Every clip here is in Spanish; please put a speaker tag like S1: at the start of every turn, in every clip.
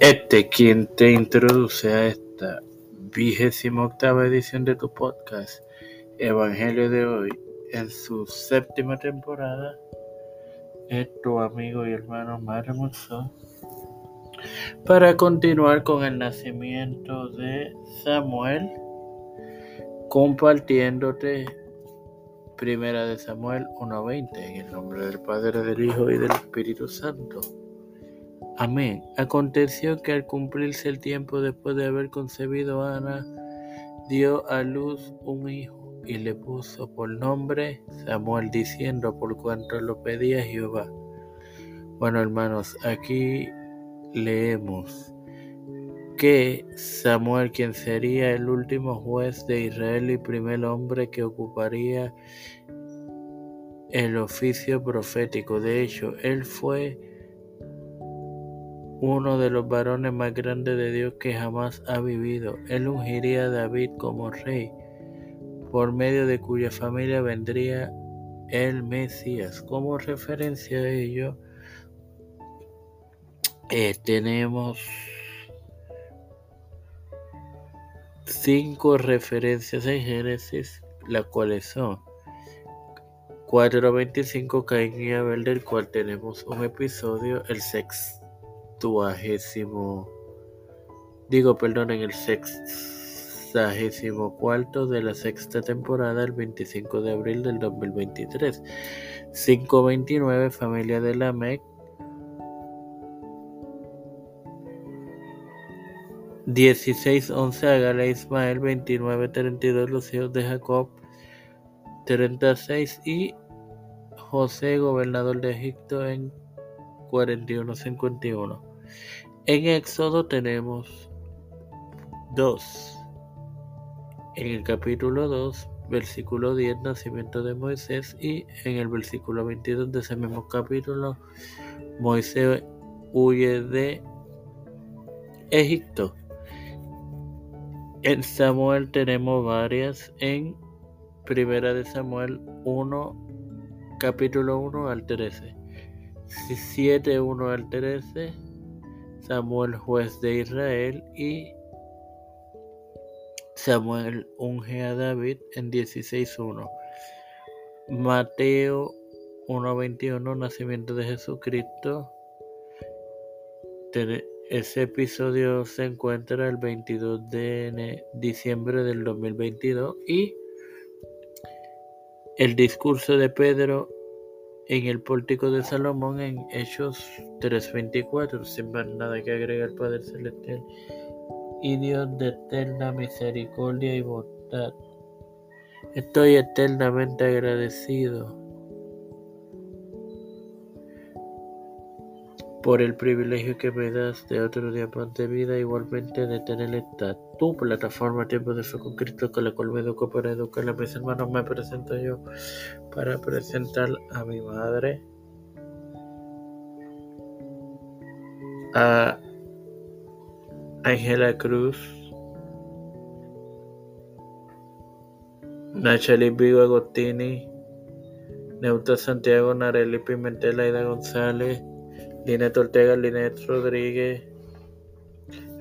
S1: Este quien te introduce a esta vigésima octava edición de tu podcast, Evangelio de hoy, en su séptima temporada, es tu amigo y hermano Mario para continuar con el nacimiento de Samuel, compartiéndote Primera de Samuel 1.20, en el nombre del Padre, del Hijo y del Espíritu Santo. Amén. Aconteció que al cumplirse el tiempo después de haber concebido a Ana, dio a luz un hijo y le puso por nombre Samuel, diciendo por cuanto lo pedía Jehová. Bueno, hermanos, aquí leemos que Samuel, quien sería el último juez de Israel y primer hombre que ocuparía el oficio profético, de hecho, él fue uno de los varones más grandes de Dios que jamás ha vivido. Él ungiría a David como rey, por medio de cuya familia vendría el Mesías. Como referencia a ello, eh, tenemos cinco referencias en Génesis, las cuales son 4.25 Caín y Abel, del cual tenemos un episodio, el sexto sextuagésimo, digo, perdón, en el sexagésimo cuarto de la sexta temporada, el 25 de abril del 2023. 529, familia de la MEC. 1611 Agala Ismael 2932 los hijos de Jacob 36 y José gobernador de Egipto en 41-51. En Éxodo tenemos 2. En el capítulo 2, versículo 10, nacimiento de Moisés. Y en el versículo 22 de ese mismo capítulo, Moisés huye de Egipto. En Samuel tenemos varias. En Primera de Samuel 1, capítulo 1 al 13. 7, 1 al 13, Samuel juez de Israel y Samuel unge a David en 16.1. Mateo 1.21, nacimiento de Jesucristo. Ese episodio se encuentra el 22 de diciembre del 2022 y el discurso de Pedro en el pórtico de Salomón en Hechos 3:24, sin más nada que agregar Padre Celestial y Dios de eterna misericordia y bondad. Estoy eternamente agradecido por el privilegio que me das de otro día más de vida, igualmente de tener esta tu plataforma Tiempo de Fe con Cristo, con la cual me educo para educar a mis hermanos. Me presento yo para presentar a mi madre, a Ángela Cruz, Nacheli Vigo Agostini, Neuta Santiago, Nareli Pimentel, Aida González, Linet Ortega, Linet Rodríguez,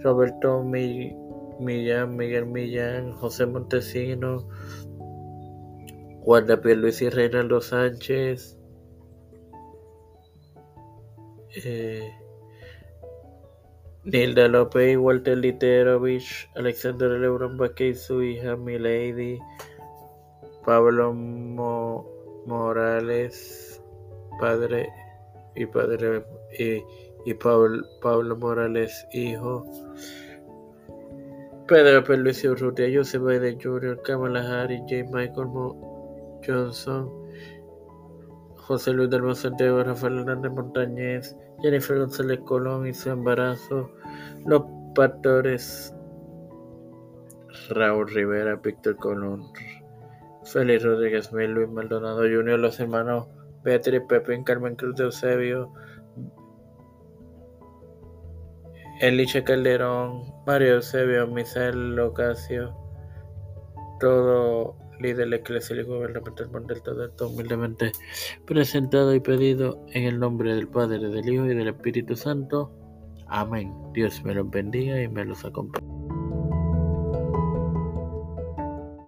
S1: Roberto Millán, Miguel Millán, José Montesino, Juan Luis y Reinaldo Sánchez, eh, Nilda López, Walter Literovich, Alexander Lebron Vázquez y su hija Milady, Pablo Morales, padre y padre y, Pablo, Morales, hijo. Pedro Luis Urrutia, Joseph Biden Jr., Kamala Harris, J. Michael Johnson, José Luis del Santiago, Rafael Hernández Montañez, Jennifer González Colón y su embarazo, los pastores Raúl Rivera, Víctor Colón, Félix Rodríguez Mil, Luis Maldonado Jr., los hermanos Beatriz Pepe, Carmen Cruz de Eusebio, Eliche Calderón, Mario Eusebio, Misael Locasio, todo líder eclesiástico gubernamental del todo esto humildemente presentado y pedido en el nombre del Padre, del Hijo y del Espíritu Santo. Amén. Dios me los bendiga y me los acompañe.